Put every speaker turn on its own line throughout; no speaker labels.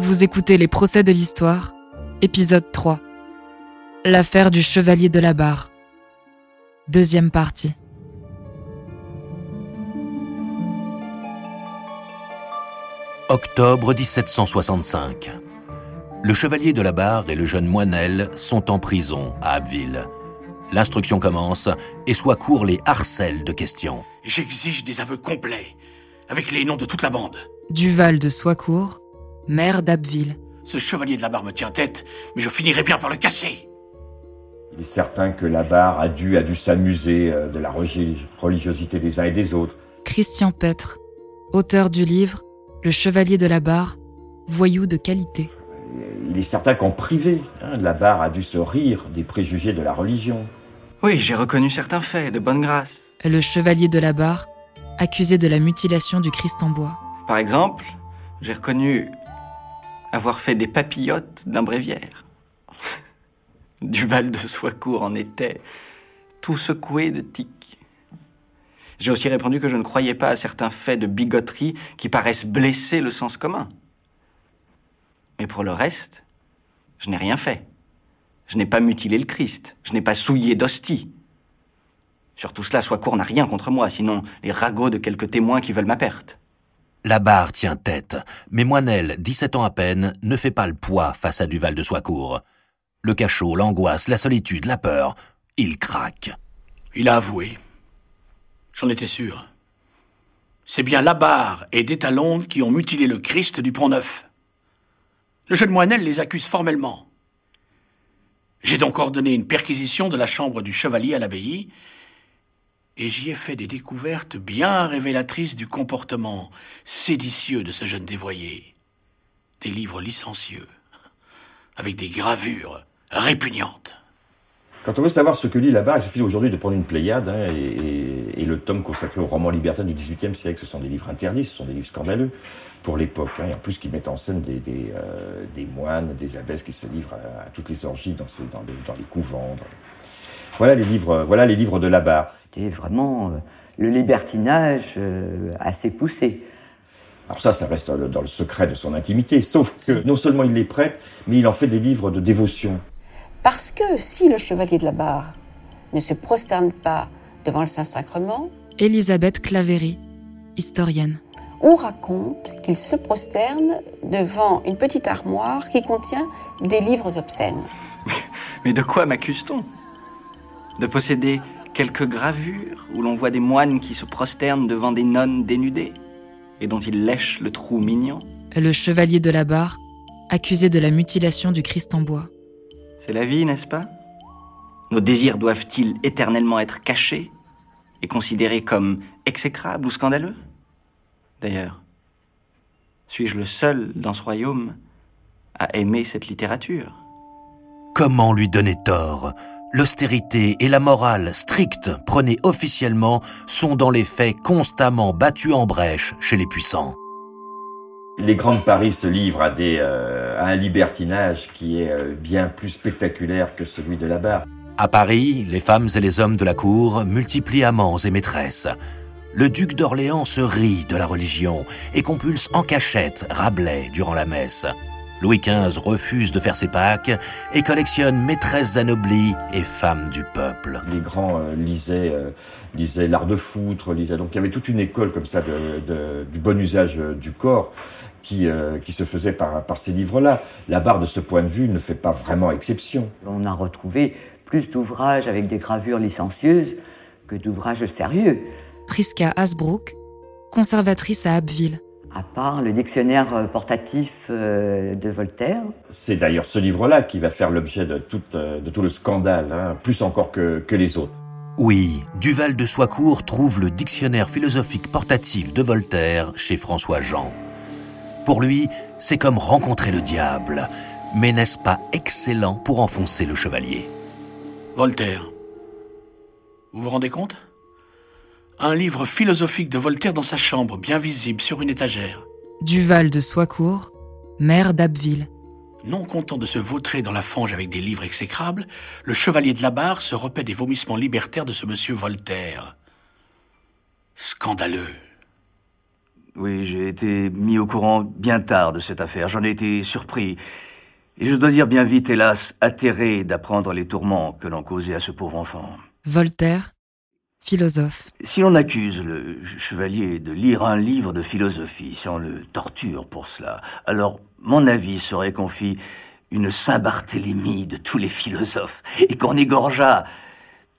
Vous écoutez Les procès de l'histoire, épisode 3. L'affaire du chevalier de la barre. Deuxième partie.
Octobre 1765. Le chevalier de la barre et le jeune Moinel sont en prison à Abbeville. L'instruction commence et Soicourt les harcèle de questions.
J'exige des aveux complets, avec les noms de toute la bande.
Duval de Soicourt, maire d'Abbeville.
Ce chevalier de la barre me tient tête, mais je finirai bien par le casser.
Il est certain que la barre a dû, a dû s'amuser euh, de la religi- religiosité des uns et des autres.
Christian Petre, auteur du livre Le chevalier de la barre, voyou de qualité.
Il est certain qu'en privé, hein, la barre a dû se rire des préjugés de la religion.
Oui, j'ai reconnu certains faits, de bonne grâce.
Le chevalier de la barre, accusé de la mutilation du Christ en bois.
Par exemple, j'ai reconnu avoir fait des papillotes d'un bréviaire. Duval de Soicourt en était tout secoué de tics. J'ai aussi répondu que je ne croyais pas à certains faits de bigoterie qui paraissent blesser le sens commun. Mais pour le reste, je n'ai rien fait. Je n'ai pas mutilé le Christ. Je n'ai pas souillé d'hostie. Sur tout cela, Soicourt n'a rien contre moi, sinon les ragots de quelques témoins qui veulent ma perte.
La barre tient tête, mais Moinel, 17 ans à peine, ne fait pas le poids face à Duval de Soicourt. Le cachot, l'angoisse, la solitude, la peur, il craque.
Il a avoué. J'en étais sûr. C'est bien Labarre et Détalonde qui ont mutilé le Christ du Pont-Neuf. Le jeune Moinel les accuse formellement. J'ai donc ordonné une perquisition de la chambre du chevalier à l'abbaye, et j'y ai fait des découvertes bien révélatrices du comportement séditieux de ce jeune dévoyé. Des livres licencieux, avec des gravures répugnantes.
Quand on veut savoir ce que lit la barre, il suffit aujourd'hui de prendre une Pléiade hein, et, le tome consacré au roman libertin du XVIIIe siècle. Ce sont des livres interdits, ce sont des livres scandaleux pour l'époque. hein, et en plus, qui mettent en scène des, euh, moines, des abbesses qui se livrent à, toutes les orgies dans, les, couvents. Voilà les livres, voilà les livres de la barre.
C'était vraiment euh, le libertinage euh, assez poussé.
Alors ça, ça reste dans le, secret de son intimité. Sauf que non seulement il les prête, mais il en fait des livres de dévotion.
Parce que si le chevalier de la barre ne se prosterne pas devant le Saint-Sacrement,
Elisabeth Claverie, historienne.
on raconte qu'il se prosterne devant une petite armoire qui contient des livres obscènes.
Mais de quoi m'accuse-t-on? De posséder quelques gravures où l'on voit des moines qui se prosternent devant des nonnes dénudées et dont ils lèchent le trou mignon.
Le chevalier de la barre, accusé de la mutilation du Christ en bois.
C'est la vie, n'est-ce pas? Nos désirs doivent-ils éternellement être cachés et considérés comme exécrables ou scandaleux? D'ailleurs, suis-je le seul dans ce royaume à aimer cette littérature?
Comment lui donner tort? L'austérité et la morale stricte prônées officiellement sont dans les faits constamment battues en brèche chez les puissants.
Les grandes Paris se livrent à, des, euh, à un libertinage qui est euh, bien plus spectaculaire que celui de la barre.
À Paris, les femmes et les hommes de la cour multiplient amants et maîtresses. Le duc d'Orléans se rit de la religion et compulse en cachette Rabelais durant la messe. Louis XV refuse de faire ses Pâques et collectionne maîtresses anoblies et femmes du peuple.
Les grands euh, lisaient, euh, lisaient l'art de foutre, lisaient... donc il y avait toute une école comme ça de, de- du bon usage euh, du corps qui, euh, qui se faisait par, par ces livres-là. La barre de ce point de vue ne fait pas vraiment exception.
On a retrouvé plus d'ouvrages avec des gravures licencieuses que d'ouvrages sérieux,
Priska Hasbrook, conservatrice à Abbeville.
À part le dictionnaire euh, portatif euh, de Voltaire.
C'est d'ailleurs ce livre-là qui va faire l'objet de, tout, euh, de tout le scandale, hein, plus encore que, que les autres.
Oui, Duval de Soicourt trouve le dictionnaire philosophique portatif de Voltaire chez François Jean. Pour lui, c'est comme rencontrer le diable. Mais n'est-ce pas excellent pour enfoncer le chevalier?
Voltaire. Vous vous rendez compte? Un livre philosophique de Voltaire dans sa chambre, bien visible sur une étagère.
Duval de Soicourt, maire d'Abbeville.
Non content de se vautrer dans la fange avec des livres exécrables, le chevalier de la barre se repaît des vomissements libertaires de ce monsieur Voltaire. Scandaleux.
Oui, j'ai été mis au courant bien tard de cette affaire. J'en ai été surpris. Et je dois dire bien vite, hélas, atterré d'apprendre les tourments que l'on causait à ce pauvre enfant.
Voltaire,
Si l'on accuse le chevalier de lire un livre de philosophie, si on le torture pour cela, alors mon avis serait qu'on fit une Saint-Barthélemy de tous les philosophes et qu'on égorgeât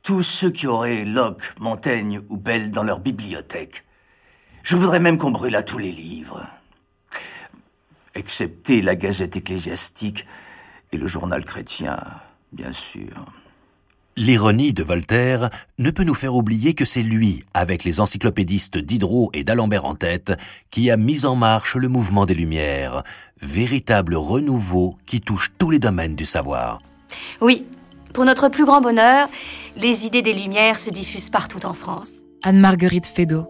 tous ceux qui auraient Locke, Montaigne ou Bell dans leur bibliothèque. Je voudrais même qu'on brûlât tous les livres, excepté la Gazette ecclésiastique et le journal chrétien, bien sûr.
L'ironie de Voltaire ne peut nous faire oublier que c'est lui, avec les encyclopédistes Diderot et d'Alembert en tête, qui a mis en marche le mouvement des Lumières, véritable renouveau qui touche tous les domaines du savoir.
Oui, pour notre plus grand bonheur, les idées des Lumières se diffusent partout en France.
Anne-Marguerite Fédot,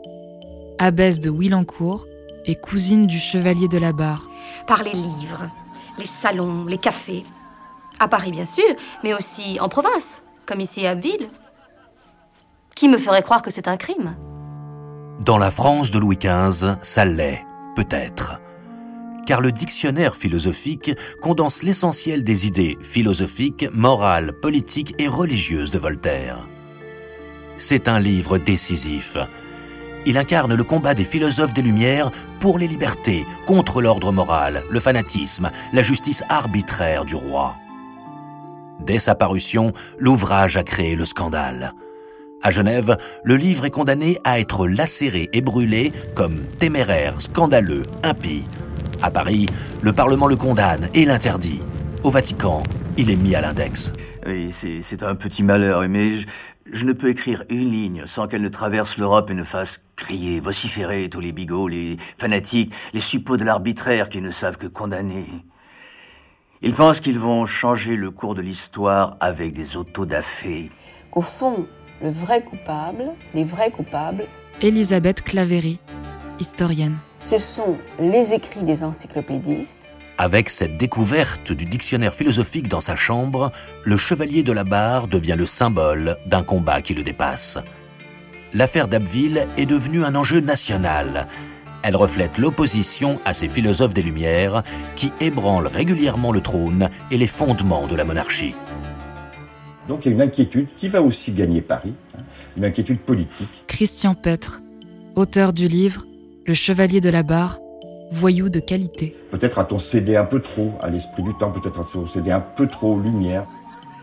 abbesse de Willencourt et cousine du chevalier de la Barre.
Par les livres, les salons, les cafés. À Paris, bien sûr, mais aussi en province comme ici à Abbeville. Qui me ferait croire que c'est un crime?
Dans la France de Louis XV, ça l'est, peut-être. Car le dictionnaire philosophique condense l'essentiel des idées philosophiques, morales, politiques et religieuses de Voltaire. C'est un livre décisif. Il incarne le combat des philosophes des Lumières pour les libertés, contre l'ordre moral, le fanatisme, la justice arbitraire du roi. Dès sa parution, l'ouvrage a créé le scandale. À Genève, le livre est condamné à être lacéré et brûlé comme téméraire, scandaleux, impie. À Paris, le Parlement le condamne et l'interdit. Au Vatican, il est mis à l'index.
Oui, c'est un petit malheur, mais je, je, ne peux écrire une ligne sans qu'elle ne traverse l'Europe et ne fasse crier, vociférer tous les bigots, les fanatiques, les suppôts de l'arbitraire qui ne savent que condamner. Ils pensent qu'ils vont changer le cours de l'histoire avec des autodafés.
Au fond, le vrai coupable, les vrais coupables.
Elisabeth Claverie, historienne.
Ce sont les écrits des encyclopédistes.
Avec cette découverte du dictionnaire philosophique dans sa chambre, le chevalier de la barre devient le symbole d'un combat qui le dépasse. L'affaire d'Abbeville est devenue un enjeu national elle reflète l'opposition à ces philosophes des Lumières qui ébranlent régulièrement le trône et les fondements de la monarchie.
Donc il y a une inquiétude qui va aussi gagner Paris, hein, une inquiétude politique.
Christian Petre, auteur du livre Le Chevalier de la Barre, voyou de qualité.
Peut-être a-t-on cédé un peu trop à l'esprit du temps, peut-être a-t-on cédé un peu trop aux Lumières.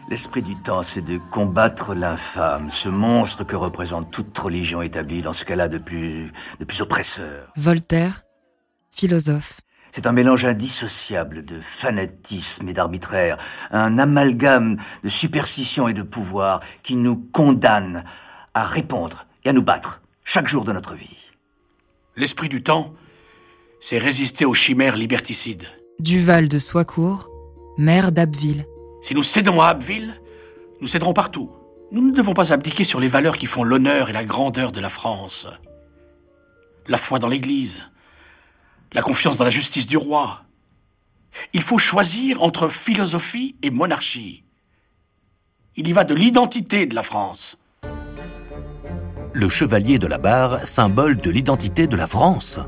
L'esprit du temps, c'est de combattre l'infâme, ce monstre que représente toute religion établie dans ce cas-là de plus, de plus oppresseur.
Voltaire, philosophe.
C'est un mélange indissociable de fanatisme et d'arbitraire, un amalgame de superstition et de pouvoir qui nous condamne à répondre et à nous battre chaque jour de notre vie.
L'esprit du temps, c'est résister aux chimères liberticides.
Duval de Soicourt, maire d'Abbeville.
Si nous cédons à Abbeville, nous céderons partout. Nous ne devons pas abdiquer sur les valeurs qui font l'honneur et la grandeur de la France. La foi dans l'Église, la confiance dans la justice du roi. Il faut choisir entre philosophie et monarchie. Il y va de l'identité de la France.
Le chevalier de la barre, symbole de l'identité de la France.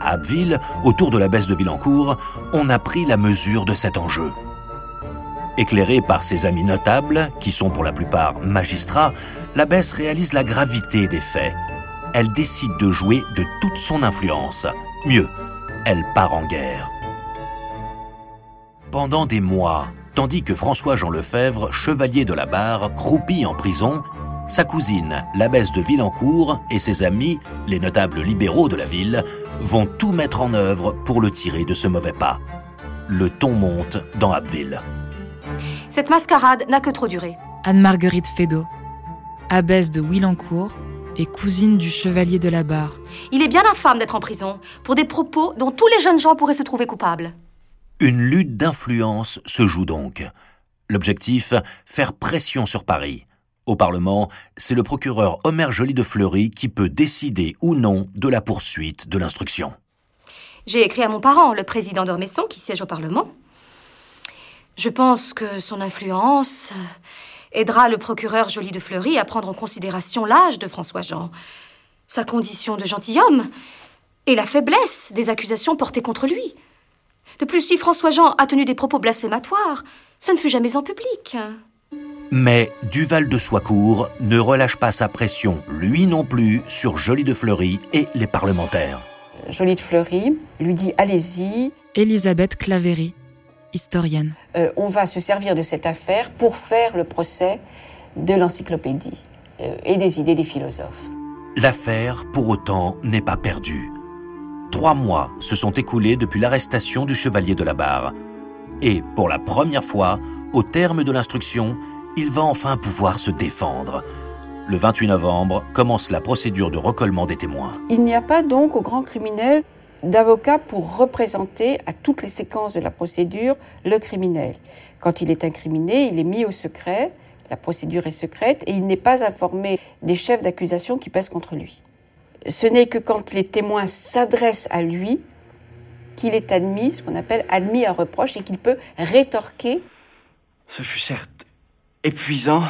À Abbeville, autour de la baisse de Villancourt, on a pris la mesure de cet enjeu. Éclairée par ses amis notables, qui sont pour la plupart magistrats, l'abbesse réalise la gravité des faits. Elle décide de jouer de toute son influence. Mieux, elle part en guerre. Pendant des mois, tandis que François-Jean Lefebvre, chevalier de la barre, croupit en prison, sa cousine, l'abbesse de Villancourt, et ses amis, les notables libéraux de la ville, vont tout mettre en œuvre pour le tirer de ce mauvais pas. Le ton monte dans Abbeville.
Cette mascarade n'a que trop duré.
Anne-Marguerite Fédot, abbesse de Willencourt et cousine du chevalier de la Barre.
Il est bien infâme d'être en prison pour des propos dont tous les jeunes gens pourraient se trouver coupables.
Une lutte d'influence se joue donc. L'objectif, faire pression sur Paris. Au Parlement, c'est le procureur Omer Joly de Fleury qui peut décider ou non de la poursuite de l'instruction.
J'ai écrit à mon parent, le président d'Ormesson, qui siège au Parlement. Je pense que son influence aidera le procureur Joly de Fleury à prendre en considération l'âge de François-Jean, sa condition de gentilhomme et la faiblesse des accusations portées contre lui. De plus, si François Jean a tenu des propos blasphématoires, ce ne fut jamais en public.
Mais Duval de Soicourt ne relâche pas sa pression, lui non plus, sur Joly de Fleury et les parlementaires.
Joly de Fleury lui dit allez-y.
Elisabeth Claverie, historienne.
Euh, on va se servir de cette affaire pour faire le procès de l'encyclopédie euh, et des idées des philosophes.
L'affaire, pour autant, n'est pas perdue. Trois mois se sont écoulés depuis l'arrestation du chevalier de la barre. Et pour la première fois, au terme de l'instruction, il va enfin pouvoir se défendre. Le 28 novembre commence la procédure de recollement des témoins.
Il n'y a pas donc au grand criminel d'avocat pour représenter à toutes les séquences de la procédure le criminel. Quand il est incriminé, il est mis au secret, la procédure est secrète et il n'est pas informé des chefs d'accusation qui pèsent contre lui. Ce n'est que quand les témoins s'adressent à lui qu'il est admis, ce qu'on appelle admis à reproche, et qu'il peut rétorquer.
Ce fut certes épuisant,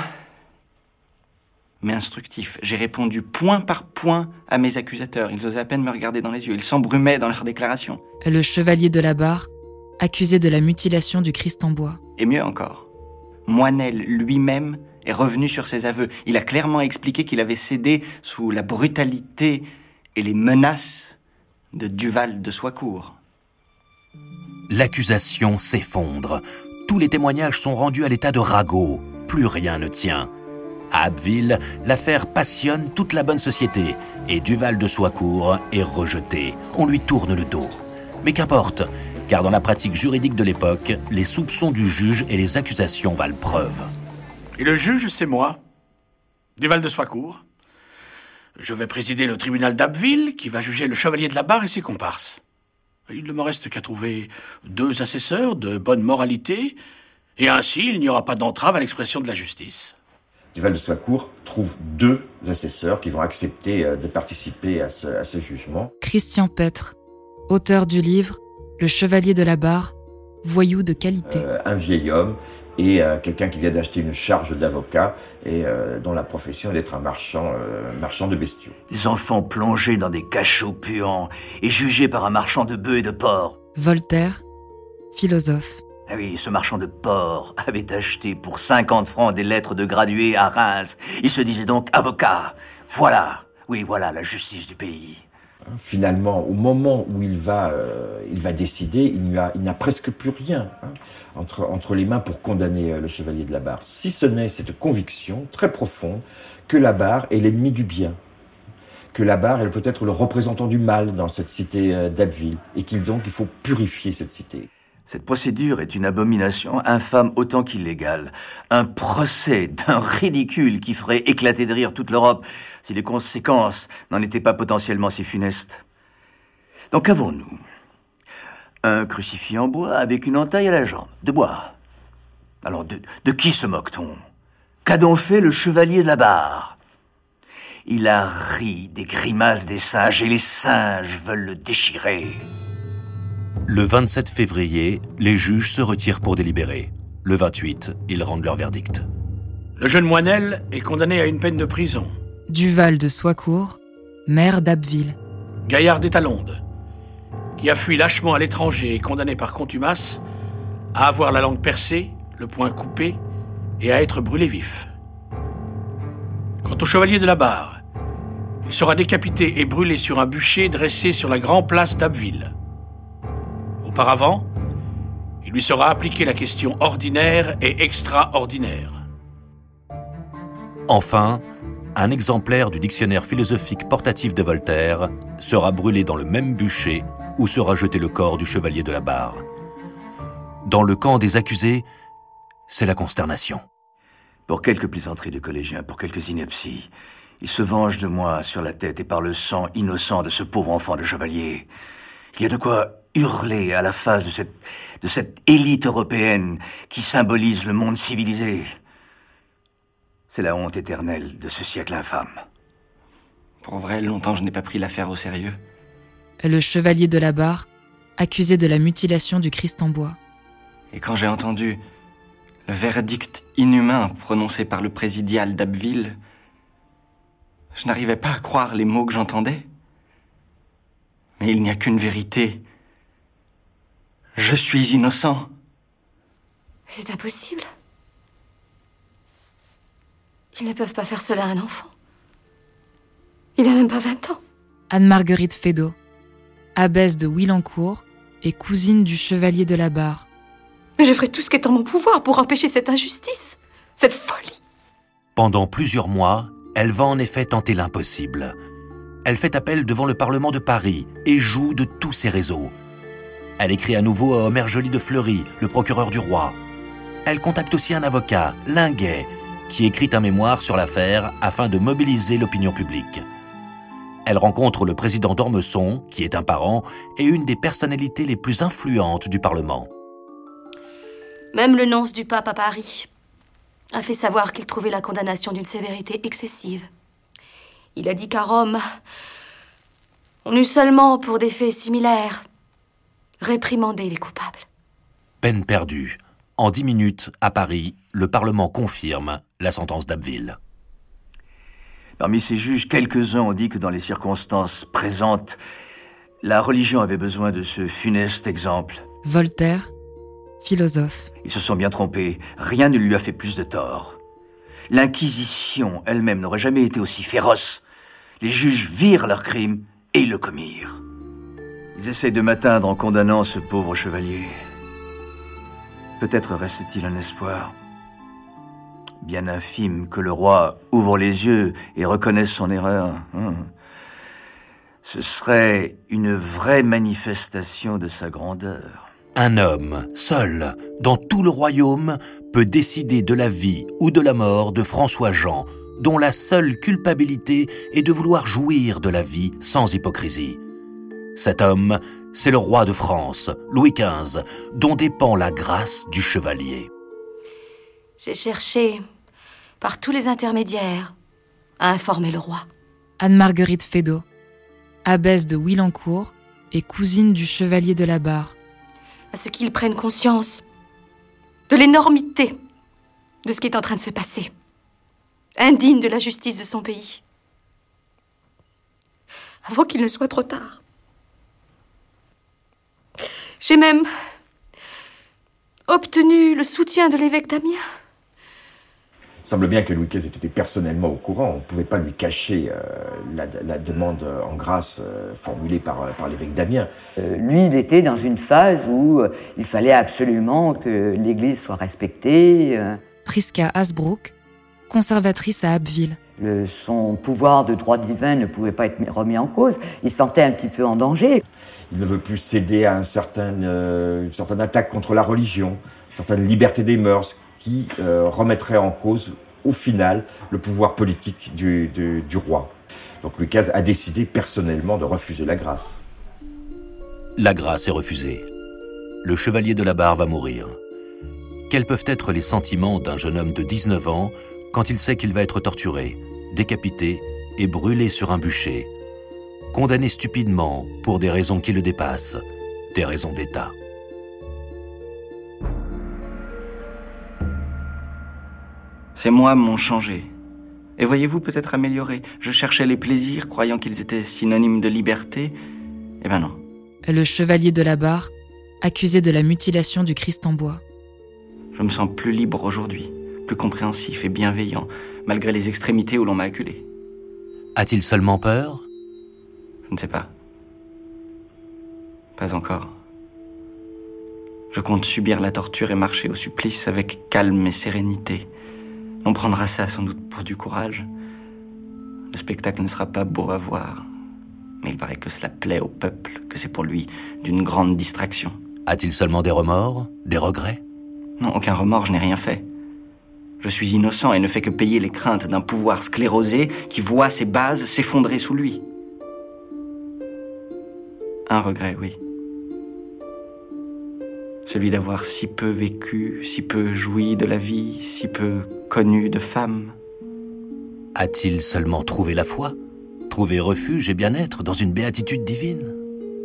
mais instructif. J'ai répondu point par point à mes accusateurs. Ils osaient à peine me regarder dans les yeux. Ils s'embrumaient dans leurs déclarations.
Le chevalier de la barre, accusé de la mutilation du Christ en bois.
Et mieux encore, Moinel lui-même est revenu sur ses aveux. Il a clairement expliqué qu'il avait cédé sous la brutalité et les menaces de Duval de Soicourt.
L'accusation s'effondre. Tous les témoignages sont rendus à l'état de ragot. Plus rien ne tient. À Abbeville, l'affaire passionne toute la bonne société et Duval de Soicourt est rejeté. On lui tourne le dos. Mais qu'importe, car dans la pratique juridique de l'époque, les soupçons du juge et les accusations valent preuve.
Et le juge, c'est moi, Duval de Soicourt. Je vais présider le tribunal d'Abbeville qui va juger le chevalier de la barre et ses comparses. Il ne me reste qu'à trouver deux assesseurs de bonne moralité, et ainsi il n'y aura pas d'entrave à l'expression de la justice.
Duval de Soicourt trouve deux assesseurs qui vont accepter euh, de participer à ce, à ce jugement.
Christian Petre, auteur du livre Le Chevalier de la Barre, voyou de qualité.
Euh, un vieil homme et euh, quelqu'un qui vient d'acheter une charge d'avocat et euh, dont la profession est d'être un marchand, euh, marchand de bestiaux.
Des enfants plongés dans des cachots puants et jugés par un marchand de bœufs et de porcs.
Voltaire, philosophe.
Ah oui, ce marchand de porcs avait acheté pour 50 francs des lettres de gradué à Reims. Il se disait donc avocat. Voilà, oui, voilà la justice du pays.
Finalement, au moment où il va, euh, il va décider, il n'a presque plus rien hein, entre, entre les mains pour condamner euh, le chevalier de la barre. Si ce n'est cette conviction très profonde que la barre est l'ennemi du bien, que la barre est peut-être le représentant du mal dans cette cité euh, d'Abbeville, et qu'il donc il faut purifier cette cité.
Cette procédure est une abomination infâme autant qu'illégale. Un procès d'un ridicule qui ferait éclater de rire toute l'Europe si les conséquences n'en étaient pas potentiellement si funestes. Donc qu'avons-nous Un crucifix en bois avec une entaille à la jambe, de bois. Alors de, de qui se moque-t-on? Qu'a donc fait le chevalier de la barre? Il a ri des grimaces des singes et les singes veulent le déchirer.
Le 27 février, les juges se retirent pour délibérer. Le 28, ils rendent leur verdict.
Le jeune Moinel est condamné à une peine de prison.
Duval de Soicourt, maire d'Abbeville.
Gaillard d'Étalonde, qui a fui lâchement à l'étranger et condamné par contumace à avoir la langue percée, le poing coupé et à être brûlé vif. Quant au chevalier de la barre, il sera décapité et brûlé sur un bûcher dressé sur la grande place d'Abbeville. Auparavant, il lui sera appliqué la question ordinaire et extraordinaire.
Enfin, un exemplaire du dictionnaire philosophique portatif de Voltaire sera brûlé dans le même bûcher où sera jeté le corps du chevalier de la barre. Dans le camp des accusés, c'est la consternation.
Pour quelques plaisanteries de collégiens, pour quelques inepties, il se venge de moi sur la tête et par le sang innocent de ce pauvre enfant de chevalier. Il y a de quoi hurler à la face de cette, de cette élite européenne qui symbolise le monde civilisé. C'est la honte éternelle de ce siècle infâme.
Pour vrai, longtemps je n'ai pas pris l'affaire au sérieux.
Le chevalier de la barre, accusé de la mutilation du Christ en bois.
Et quand j'ai entendu le verdict inhumain prononcé par le présidial d'Abbeville, je n'arrivais pas à croire les mots que j'entendais. Mais Mais il n'y a qu'une vérité. Je suis innocent.
C'est impossible. Ils ne peuvent pas faire cela à un enfant. Il n'a même pas 20 ans.
Anne-Marguerite Fédot, abbesse de Willencourt et cousine du chevalier de la Barre.
Mais je ferai tout ce qui est en mon pouvoir pour empêcher cette injustice, cette folie.
Pendant plusieurs mois, elle va en effet tenter l'impossible. Elle fait appel devant le Parlement de Paris et joue de tous ses réseaux. Elle écrit à nouveau à Omer Joly de Fleury, le procureur du roi. Elle contacte aussi un avocat, Linguet, qui écrit un mémoire sur l'affaire afin de mobiliser l'opinion publique. Elle rencontre le président d'Ormesson, qui est un parent, et une des personnalités les plus influentes du Parlement.
Même le nonce du pape à Paris a fait savoir qu'il trouvait la condamnation d'une sévérité excessive. Il a dit qu'à Rome, on eut seulement pour des faits similaires réprimandé les coupables.
Peine perdue. En dix minutes, à Paris, le Parlement confirme la sentence d'Abbeville.
Parmi ces juges, quelques-uns ont dit que dans les circonstances présentes, la religion avait besoin de ce funeste exemple.
Voltaire, philosophe.
Ils se sont bien trompés. Rien ne lui a fait plus de tort. L'Inquisition elle-même n'aurait jamais été aussi féroce. Les juges virent leur crime et ils le commirent. Ils essayent de m'atteindre en condamnant ce pauvre chevalier. Peut-être reste-t-il un espoir. Bien infime que le roi ouvre les yeux et reconnaisse son erreur. Hum. Ce serait une vraie manifestation de sa grandeur.
Un homme, seul, dans tout le royaume, peut décider de la vie ou de la mort de François Jean, dont la seule culpabilité est de vouloir jouir de la vie sans hypocrisie. Cet homme, c'est le roi de France, Louis XV, dont dépend la grâce du chevalier.
J'ai cherché, par tous les intermédiaires, à informer le roi.
Anne-Marguerite Fédot, abbesse de Willencourt et cousine du chevalier de la Barre.
À ce qu'il prenne conscience de l'énormité de ce qui est en train de se passer, indigne de la justice de son pays, avant qu'il ne soit trop tard. J'ai même obtenu le soutien de l'évêque d'Amiens.
Il semble bien que Louis XV était personnellement au courant. On ne pouvait pas lui cacher euh, la, la, demande en grâce euh, formulée par, par l'évêque d'Amiens.
Euh, lui, il était dans une phase où euh, il fallait absolument que l'Église soit respectée. euh.
Prisca Hasbrook, conservatrice à Abbeville.
Le- son pouvoir de droit divin ne pouvait pas être mis- remis en cause. Il se sentait un petit peu en danger.
Il ne veut plus céder à un certain, euh, une certaine attaque contre la religion, une certaine liberté des mœurs qui euh, remettrait en cause, au final, le pouvoir politique du, du- du roi. Donc Louis XV a décidé personnellement de refuser la grâce.
La grâce est refusée. Le chevalier de la barre va mourir. Quels peuvent être les sentiments d'un jeune homme de 19 ans quand il sait qu'il va être torturé, décapité et brûlé sur un bûcher, condamné stupidement pour des raisons qui le dépassent, des raisons d'État
Ces mois m'ont changé. Et voyez-vous peut-être amélioré. Je cherchais les plaisirs, croyant qu'ils étaient synonymes de liberté. Eh ben non.
Le chevalier de la Barre, accusé de la mutilation du Christ en bois.
Je me sens plus libre aujourd'hui, plus compréhensif et bienveillant, malgré les extrémités où l'on m'a acculé.
A-t-il seulement peur?
Je ne sais pas. Pas encore. Je compte subir la torture et marcher au supplice avec calme et sérénité. On prendra ça sans doute pour du courage. Le spectacle ne sera pas beau à voir. Mais il paraît que cela plaît au peuple, que c'est pour lui d'une grande distraction.
A-t-il seulement des remords, des regrets?
Non, aucun remords, je n'ai rien fait. Je suis innocent et ne fais que payer les craintes d'un pouvoir sclérosé qui voit ses bases s'effondrer sous lui. Un regret, oui. Celui d'avoir si peu vécu, si peu joui de la vie, si peu connu de femmes.
A-t-il seulement trouvé la foi Trouvé refuge et bien-être dans une béatitude divine?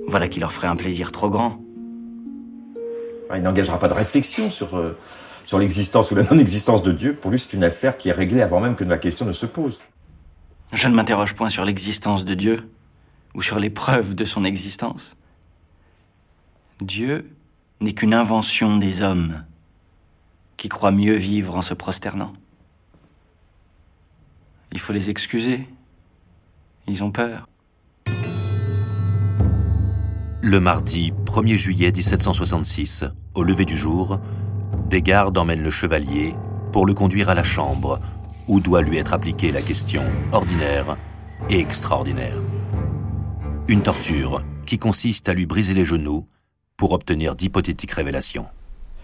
Voilà qui leur ferait un plaisir trop grand.
Il n'engagera pas de réflexion sur, euh, sur l'existence ou la non-existence de Dieu. Pour lui, c'est une affaire qui est réglée avant même que la question ne se pose.
Je ne m'interroge point sur l'existence de Dieu, ou sur les preuves de son existence. Dieu n'est qu'une invention des hommes qui croient mieux vivre en se prosternant. Il faut les excuser. Ils ont peur.
Le mardi 1er juillet 1766, au lever du jour, des gardes emmènent le chevalier pour le conduire à la chambre où doit lui être appliquée la question ordinaire et extraordinaire. Une torture qui consiste à lui briser les genoux pour obtenir d'hypothétiques révélations.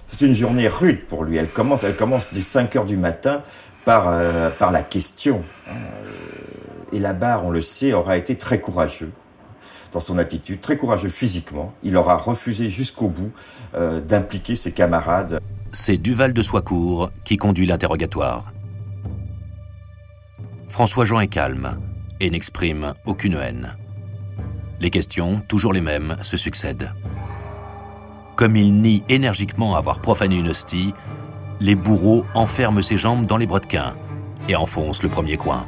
C'est une journée rude pour lui. Elle commence, elle commence dès 5 heures du matin par, euh, la question. Euh, et la barre, on le sait, aura été très courageux dans son attitude, très courageux physiquement. Il aura refusé jusqu'au bout euh, d'impliquer ses camarades.
C'est Duval de Soicourt qui conduit l'interrogatoire. François-Jean est calme et n'exprime aucune haine. Les questions, toujours les mêmes, se succèdent. Comme il nie énergiquement avoir profané une hostie, les bourreaux enferment ses jambes dans les brodequins et enfoncent le premier coin.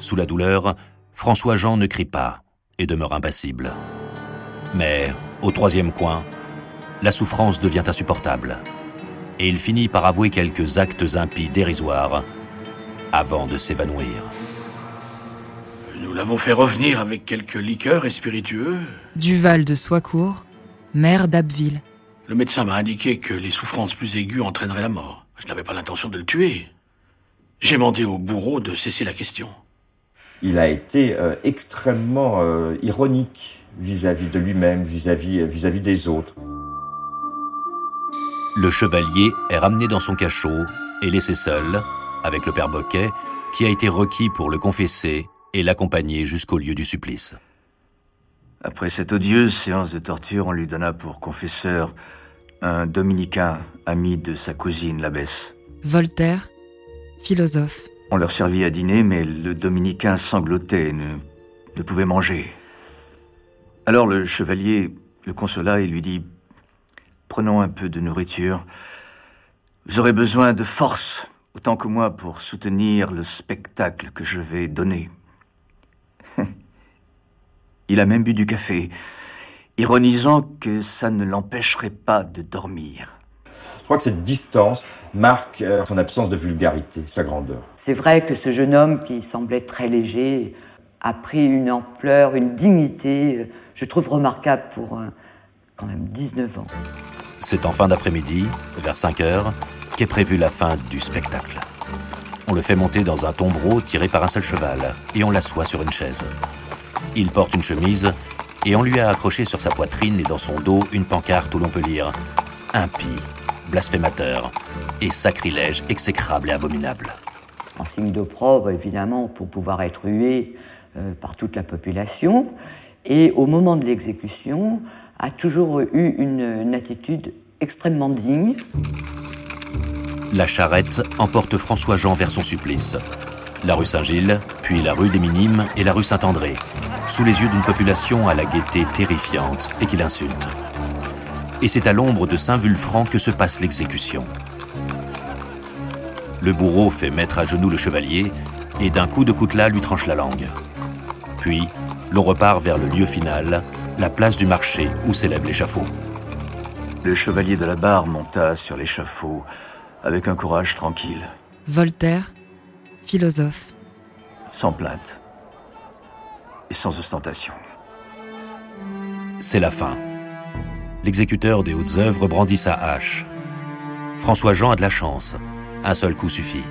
Sous la douleur, François-Jean ne crie pas et demeure impassible. Mais, au troisième coin, la souffrance devient insupportable, et il finit par avouer quelques actes impies dérisoires avant de s'évanouir.
Nous l'avons fait revenir avec quelques liqueurs et spiritueux.
Duval de Soicourt, maire d'Abbeville.
Le médecin m'a indiqué que les souffrances plus aiguës entraîneraient la mort. Je n'avais pas l'intention de le tuer. J'ai demandé au bourreau de cesser la question.
Il a été euh, extrêmement euh, ironique vis-à-vis de lui-même, vis-à-vis vis-à-vis des autres.
Le chevalier est ramené dans son cachot et laissé seul avec le père Boquet, qui a été requis pour le confesser et l'accompagner jusqu'au lieu du supplice.
Après cette odieuse séance de torture, on lui donna pour confesseur un dominicain ami de sa cousine, l'abbesse.
Voltaire, philosophe.
On leur servit à dîner, mais le dominicain sanglotait, ne, ne pouvait manger. Alors le chevalier le consola et lui dit Prenons un peu de nourriture. Vous aurez besoin de force, autant que moi, pour soutenir le spectacle que je vais donner. Il a même bu du café, ironisant que ça ne l'empêcherait pas de dormir.
Je crois que cette distance marque euh, son absence de vulgarité, sa grandeur.
C'est vrai que ce jeune homme qui semblait très léger a pris une ampleur, une dignité, euh, je trouve remarquable pour quand même 19 ans.
C'est en fin d'après-midi, vers 5 heures, qu'est prévue la fin du spectacle. On le fait monter dans un tombereau tiré par un seul cheval et on l'assoit sur une chaise. Il porte une chemise et on lui a accroché sur sa poitrine et dans son dos une pancarte où l'on peut lire Impie, blasphémateur et sacrilège exécrable et abominable.
En signe d'opprobre, évidemment, pour pouvoir être hué euh, par toute la population. Et au moment de l'exécution, a toujours eu une, attitude extrêmement digne.
La charrette emporte François-Jean vers son supplice. La rue Saint-Gilles, puis la rue des Minimes et la rue Saint-André, sous les yeux d'une population à la gaieté terrifiante et qui l'insulte. Et c'est à l'ombre de Saint-Vulfranc que se passe l'exécution. Le bourreau fait mettre à genoux le chevalier et d'un coup de coutelas lui tranche la langue. Puis, l'on repart vers le lieu final, la place du marché où s'élève l'échafaud.
Le chevalier de la barre monta sur l'échafaud avec un courage tranquille,
Voltaire, philosophe.
sans plainte et sans ostentation.
C'est la fin. L'exécuteur des hautes œuvres brandit sa hache. François-Jean a de la chance. Un seul coup suffit.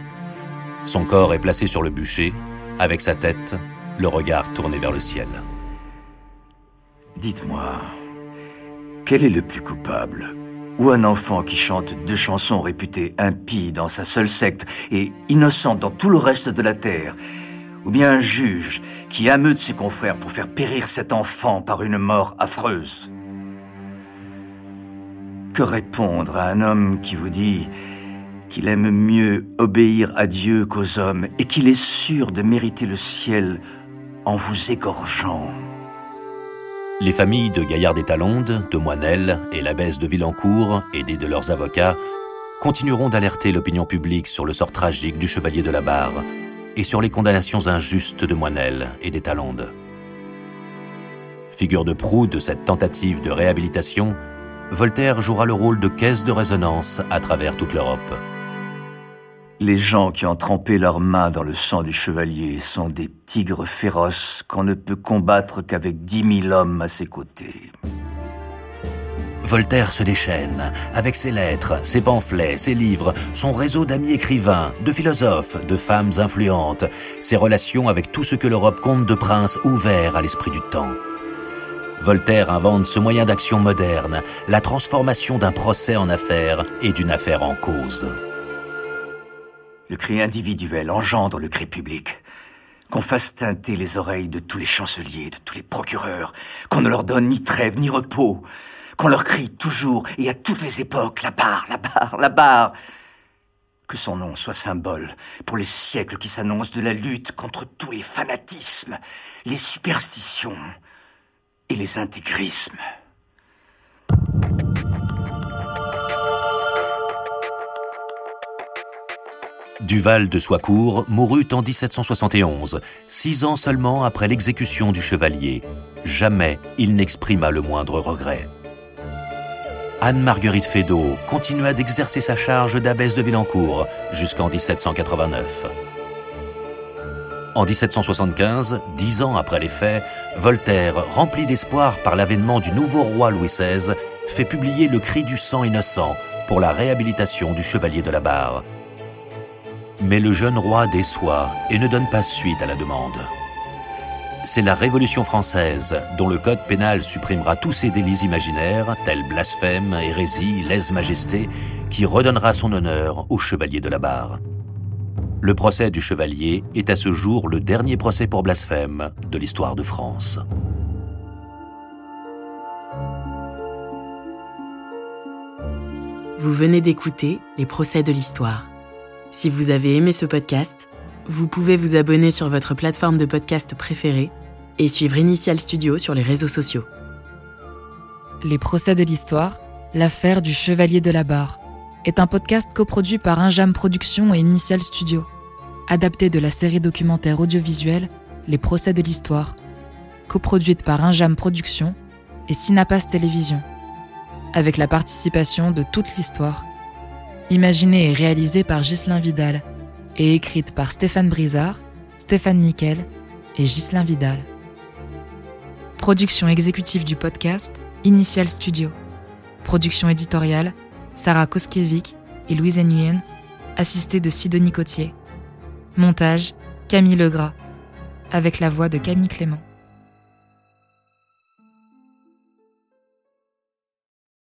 Son corps est placé sur le bûcher, avec sa tête, le regard tourné vers le ciel.
Dites-moi, quel est le plus coupable? Ou un enfant qui chante deux chansons réputées impies dans sa seule secte et innocentes dans tout le reste de la terre? Ou bien un juge qui ameute ses confrères pour faire périr cet enfant par une mort affreuse? Que répondre à un homme qui vous dit qu'il aime mieux obéir à Dieu qu'aux hommes et qu'il est sûr de mériter le ciel en vous égorgeant?
Les familles de Gaillard des de Moinel et l'abbesse de Villancourt, aidées de leurs avocats, continueront d'alerter l'opinion publique sur le sort tragique du chevalier de la barre et sur les condamnations injustes de Moinel et des Talondes. Figure de proue de cette tentative de réhabilitation, Voltaire jouera le rôle de caisse de résonance à travers toute l'Europe.
Les gens qui ont trempé leurs mains dans le sang du chevalier sont des tigres féroces qu'on ne peut combattre qu'avec dix mille hommes à ses côtés.
Voltaire se déchaîne, avec ses lettres, ses pamphlets, ses livres, son réseau d'amis écrivains, de philosophes, de femmes influentes, ses relations avec tout ce que l'Europe compte de princes ouverts à l'esprit du temps. Voltaire invente ce moyen d'action moderne, la transformation d'un procès en affaire et d'une affaire en cause.
Le cri individuel engendre le cri public. Qu'on fasse teinter les oreilles de tous les chanceliers, de tous les procureurs, qu'on ne leur donne ni trêve ni repos, qu'on leur crie toujours et à toutes les époques la barre, la barre, la barre. Que son nom soit symbole pour les siècles qui s'annoncent de la lutte contre tous les fanatismes, les superstitions, et les intégrismes.
Duval de Soicourt mourut en 1771, six ans seulement après l'exécution du chevalier. Jamais il n'exprima le moindre regret. Anne-Marguerite Fédot continua d'exercer sa charge d'abbesse de Villancourt jusqu'en 1789. En 1775, dix ans après les faits, Voltaire, rempli d'espoir par l'avènement du nouveau roi Louis XVI, fait publier Le cri du sang innocent pour la réhabilitation du chevalier de la barre. Mais le jeune roi déçoit et ne donne pas suite à la demande. C'est la Révolution française, dont le code pénal supprimera tous ces délits imaginaires, tels blasphème, hérésie, lèse-majesté, qui redonnera son honneur au chevalier de la barre. Le procès du chevalier est à ce jour le dernier procès pour blasphème de l'histoire de France.
Vous venez d'écouter Les procès de l'histoire. Si vous avez aimé ce podcast, vous pouvez vous abonner sur votre plateforme de podcast préférée et suivre Initial Studio sur les réseaux sociaux. Les procès de l'histoire, l'affaire du chevalier de la barre, est un podcast coproduit par Injam Productions et Initial Studio adapté de la série documentaire audiovisuelle Les procès de l'histoire, coproduite par Injam Productions et Synapas Télévision, avec la participation de toute l'histoire, imaginée et réalisée par Ghislain Vidal et écrite par Stéphane Brizard, Stéphane Miquel et Ghislain Vidal. Production exécutive du podcast, Initial Studio. Production éditoriale, Sarah Koskiewicz et Louise Nguyen, assistée de Sidonie Cotier. Montage Camille Legras, avec la voix de Camille Clément.